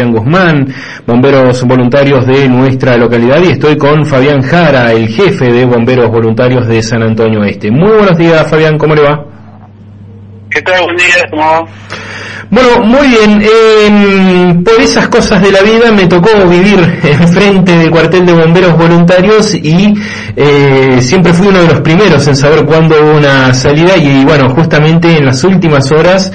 Fabián Guzmán, bomberos voluntarios de nuestra localidad y estoy con Fabián Jara, el jefe de bomberos voluntarios de San Antonio Este. Muy buenos días Fabián, ¿cómo le va? ¿Qué tal? Buen día, ¿cómo va? Bueno, muy bien. Eh, por esas cosas de la vida me tocó vivir enfrente del cuartel de bomberos voluntarios y eh, siempre fui uno de los primeros en saber cuándo hubo una salida y, bueno, justamente en las últimas horas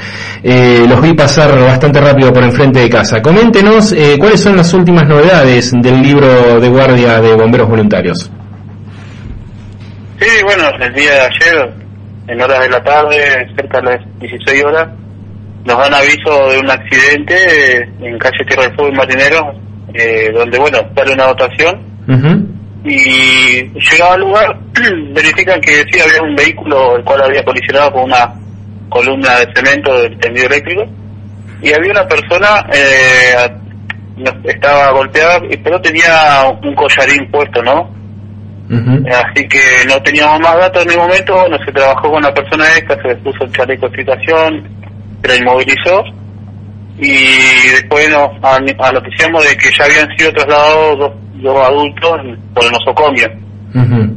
eh, los vi pasar bastante rápido por enfrente de casa. Coméntenos eh, cuáles son las últimas novedades del libro de guardia de bomberos voluntarios. Sí, bueno, el día de ayer, en horas de la tarde, cerca de las 16 horas, nos dan aviso de un accidente en calle Tierra del Fuego y Marineros, eh, donde, bueno, sale una dotación y llegado al lugar verifican que sí había un vehículo el cual había colisionado con una columna de cemento del tendido eléctrico y había una persona eh, estaba golpeada pero tenía un collarín puesto no así que no teníamos más datos en el momento no se trabajó con la persona esta se le puso el chaleco de situación se la inmovilizó y después nos anoticiamos de que ya habían sido trasladados dos, dos adultos por el nosocomio.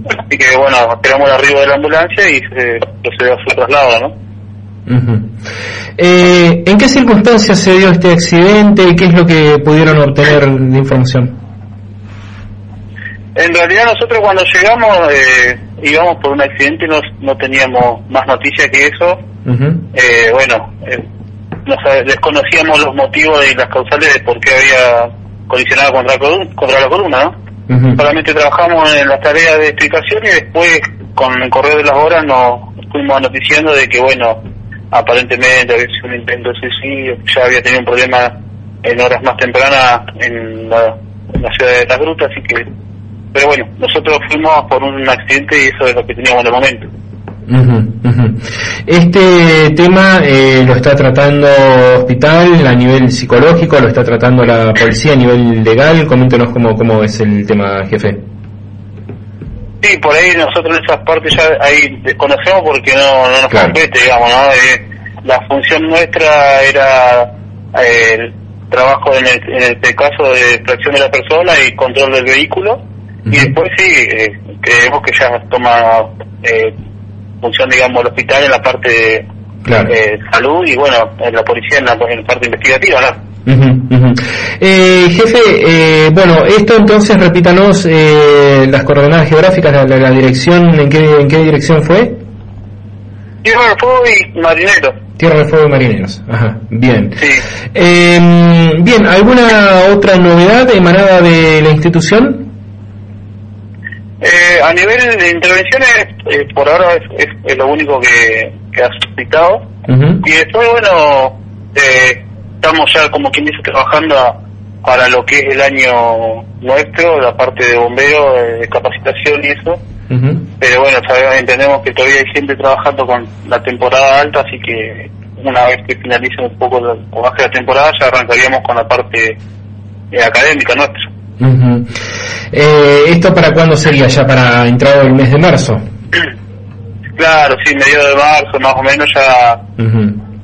Así que bueno, esperamos el arribo de la ambulancia y se procedió a su traslado, ¿no? Eh, ¿En qué circunstancias se dio este accidente? ¿Qué es lo que pudieron obtener de información? En realidad nosotros cuando llegamos eh, íbamos por un accidente y no, no teníamos más noticias que eso. eh, bueno, eh, desconocíamos los motivos y las causales de por qué había colisionado contra, contra la columna, ¿no? Solamente trabajamos en las tareas de explicación y después, con el correo de las horas, nos fuimos noticiando de que, bueno, aparentemente había sido un intento de suicidio, ya había tenido un problema en horas más tempranas en la, ciudad de Las Grutas, así que... Pero bueno, nosotros fuimos por un accidente y eso es lo que teníamos de momento. Este tema eh, lo está tratando hospital a nivel psicológico, lo está tratando la policía a nivel legal. Coméntenos cómo, cómo es el tema, jefe. Sí, por ahí nosotros en esas partes ya ahí desconocemos porque no, no nos compete, digamos, ¿no? Eh, la función nuestra era eh, el trabajo en, el, en este caso de extracción de la persona y control del vehículo. Y después sí, creemos que ya toma eh, función, digamos, el hospital en la parte de eh, salud y, bueno, en la policía en la, parte investigativa, ¿no? Eh, jefe, eh, bueno, esto entonces repítanos eh, las coordenadas geográficas, la, la, dirección, ¿en qué, ¿en qué dirección fue? Tierra del Fuego y Marineros. Tierra del Fuego y Marineros, ajá, bien. Sí. Em, bien, ¿alguna otra novedad emanada de la institución? Eh, a nivel de intervenciones, eh, por ahora es, es, lo único que, que ha suscitado. Y después, bueno, eh, estamos ya, como quien dice, trabajando para lo que es el año nuestro, la parte de bombeo, de capacitación y eso. Pero bueno, sabemos, entendemos que todavía hay gente trabajando con la temporada alta, así que una vez que finalice un poco el baje de la temporada, ya arrancaríamos con la parte eh, académica nuestra. Eh, ¿Esto para cuándo sería? ¿Ya para entrado el mes de marzo? Claro, sí, medio de marzo, más o menos ya.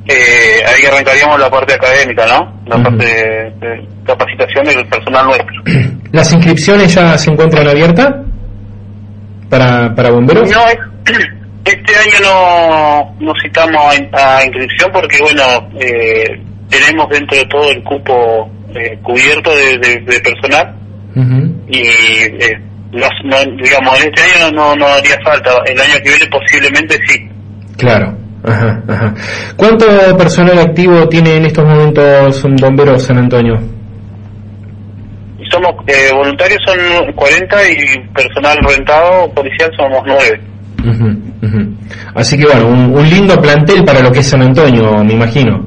Eh, ahí arrancaríamos la parte académica, ¿no? La parte de, capacitación del personal nuestro. ¿Las inscripciones ya se encuentran abiertas para, para bomberos? No, este año no, no citamos a, inscripción porque, bueno, eh, tenemos dentro de todo el cupo eh, cubierto de, de personal y eh, digamos en este año no, no haría falta el año que viene posiblemente sí claro ajá, ajá. ¿cuánto personal activo tiene en estos momentos un bombero San Antonio? somos eh, voluntarios son 40 y personal rentado policial somos 9 Así que bueno, un, lindo plantel para lo que es San Antonio, me imagino.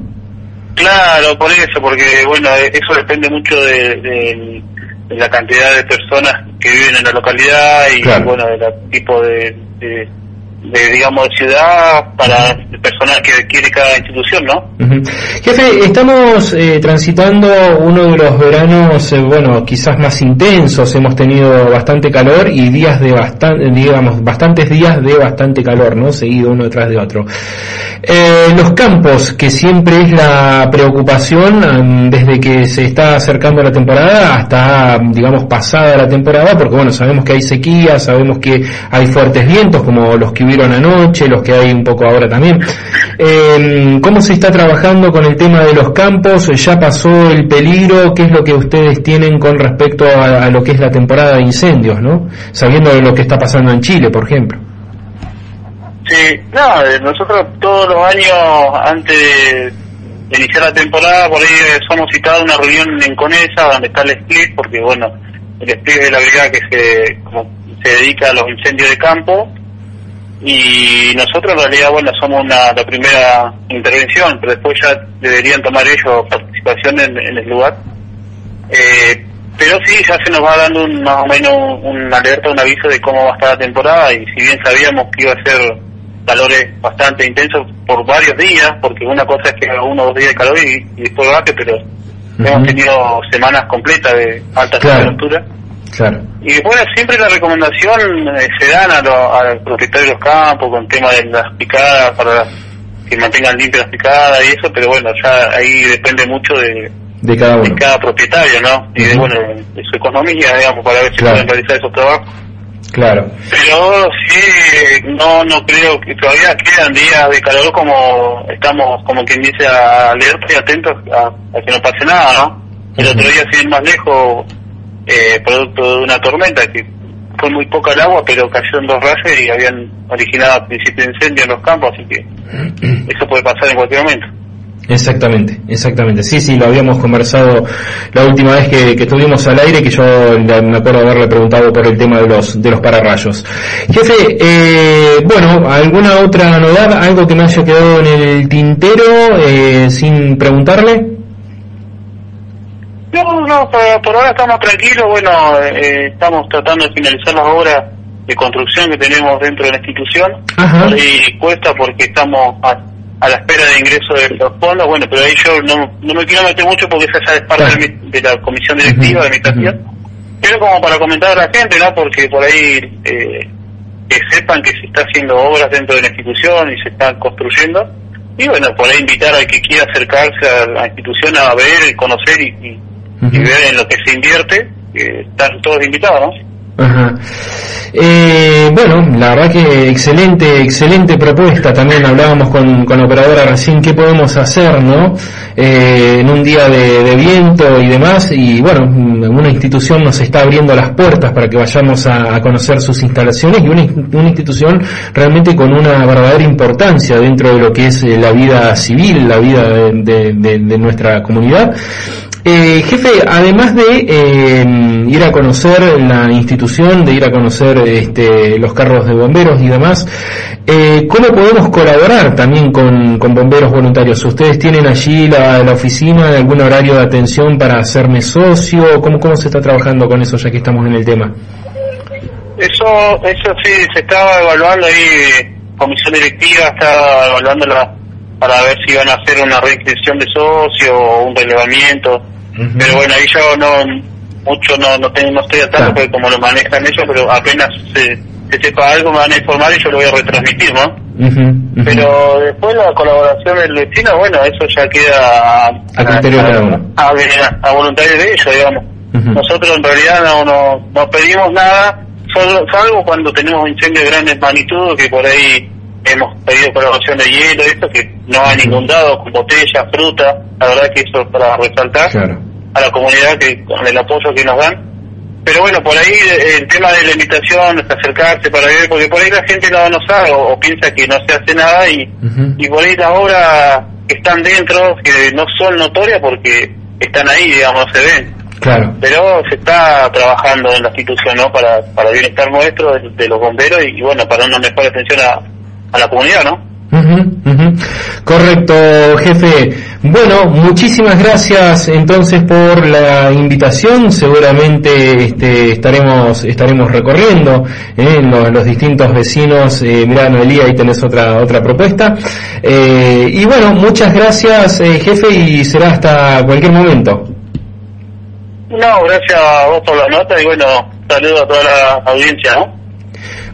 Claro, por eso, porque bueno, eso depende mucho de, la cantidad de personas que viven en la localidad y bueno del tipo de, de, digamos, de ciudad para el personal que quiere cada institución, ¿no? Jefe, estamos eh, transitando uno de los veranos, eh, bueno, quizás más intensos, hemos tenido bastante calor y días de bastante, digamos, bastantes días de bastante calor, ¿no? Seguido uno detrás de otro. Eh, los campos, que siempre es la preocupación mm, desde que se está acercando la temporada hasta, digamos, pasada la temporada, porque bueno, sabemos que hay sequía, sabemos que hay fuertes vientos como los que hubieron anoche, los que hay un poco ahora también. Eh, ¿Cómo se está trabajando con el tema de los campos? ¿Ya pasó el peligro? ¿Qué es lo que ustedes tienen con respecto a, lo que es la temporada de incendios, no? Sabiendo de lo que está pasando en Chile, por ejemplo. Sí, no, eh, nosotros todos los años antes de iniciar la temporada, por ahí eh, somos citados a una reunión en Conesa, donde está el split, porque bueno, el split es la brigada que se, se dedica a los incendios de campo, y nosotros en realidad, bueno, somos una, la primera intervención, pero después ya deberían tomar ellos participación en, el lugar. Eh, pero sí, ya se nos va dando un, más o menos un, alerta, un aviso de cómo va a estar la temporada, y si bien sabíamos que iba a ser calores bastante intensos por varios días, porque una cosa es que uno o dos días de calor y, después baje, pero hemos tenido semanas completas de alta temperatura. Claro. Y bueno, siempre la recomendación eh, se dan a, los propietarios de los campos con tema de las picadas para que mantengan limpias las picadas y eso, pero bueno, ya ahí depende mucho de, de cada, de cada propietario, ¿no? Y de, bueno, de su economía, digamos, para ver si pueden realizar esos trabajos. Claro. Pero sí, no no creo que todavía quedan días de calor como estamos, como quien dice, alerta y atentos a, que no pase nada, ¿no? El otro día, sin ir más lejos, eh, producto de una tormenta, que fue muy poca el agua, pero cayó en dos rayos y habían originado principio de incendio en los campos, así que eso puede pasar en cualquier momento. Exactamente, exactamente. Sí, sí, lo habíamos conversado la última vez que, estuvimos al aire, que yo me acuerdo haberle preguntado por el tema de los de los pararrayos. Jefe, eh, bueno, ¿alguna otra novedad? ¿Algo que me haya quedado en el tintero eh, sin preguntarle? No, no, por, ahora estamos tranquilos. Bueno, eh, estamos tratando de finalizar las obras de construcción que tenemos dentro de la institución. Y cuesta porque estamos a la espera de ingreso de los fondos, bueno, pero ahí yo no, no me quiero meter mucho porque esa ya es parte de, la comisión directiva de administración, pero como para comentar a la gente, ¿no? Porque por ahí eh, que sepan que se está haciendo obras dentro de la institución y se están construyendo, y bueno, por ahí invitar al que quiera acercarse a la institución a ver, conocer y, y, ver en lo que se invierte, están todos invitados, ¿no? Ajá. Eh, bueno, la verdad que excelente, excelente propuesta. También hablábamos con, con la operadora recién qué podemos hacer, ¿no? Eh, en un día de, viento y demás. Y bueno, una institución nos está abriendo las puertas para que vayamos a, conocer sus instalaciones y una, una, institución realmente con una verdadera importancia dentro de lo que es la vida civil, la vida de, de nuestra comunidad. Eh, jefe, además de eh, ir a conocer la institución, de ir a conocer este, los carros de bomberos y demás, eh, ¿cómo podemos colaborar también con, bomberos voluntarios? ¿Ustedes tienen allí la, oficina algún horario de atención para hacerme socio? ¿Cómo, ¿Cómo se está trabajando con eso ya que estamos en el tema? Eso, eso sí, se estaba evaluando ahí, comisión directiva está evaluando para ver si van a hacer una reinscripción de socio o un relevamiento. Pero bueno, ahí yo no mucho no no, tengo, no estoy atado porque como lo manejan ellos, pero apenas se, sepa algo me van a informar y yo lo voy a retransmitir, ¿no? Pero después la colaboración del vecino, bueno, eso ya queda a, a, a, voluntarios de ellos, digamos. Nosotros en realidad no, no, no pedimos nada, solo, salvo cuando tenemos incendios de grandes magnitudes que por ahí hemos pedido colaboración de hielo, esto que no han inundado con botellas, fruta, la verdad que eso es para resaltar a la comunidad que con el apoyo que nos dan. Pero bueno, por ahí el tema de la invitación, acercarse para ver, porque por ahí la gente no, no sabe o, piensa que no se hace nada y, y por ahí las obras que están dentro, que no son notorias porque están ahí, digamos, se ven. Claro. Pero se está trabajando en la institución, ¿no? Para, para el bienestar nuestro, de, los bomberos y, y, bueno, para una mejor atención a, a la comunidad, ¿no? Correcto, jefe. Bueno, muchísimas gracias entonces por la invitación. Seguramente este, estaremos estaremos recorriendo eh, los, distintos vecinos. Eh, mirá, Noelía, ahí tenés otra otra propuesta. Eh, y bueno, muchas gracias, eh, jefe, y será hasta cualquier momento. No, gracias a vos por la nota y bueno, saludo a toda la audiencia, ¿no?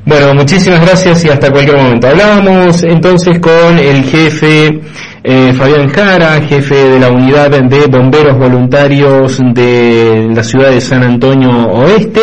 Bueno, muchísimas gracias y hasta cualquier momento. Hablábamos entonces con el jefe eh, Fabián Jara, jefe de la unidad de bomberos voluntarios de la ciudad de San Antonio Oeste.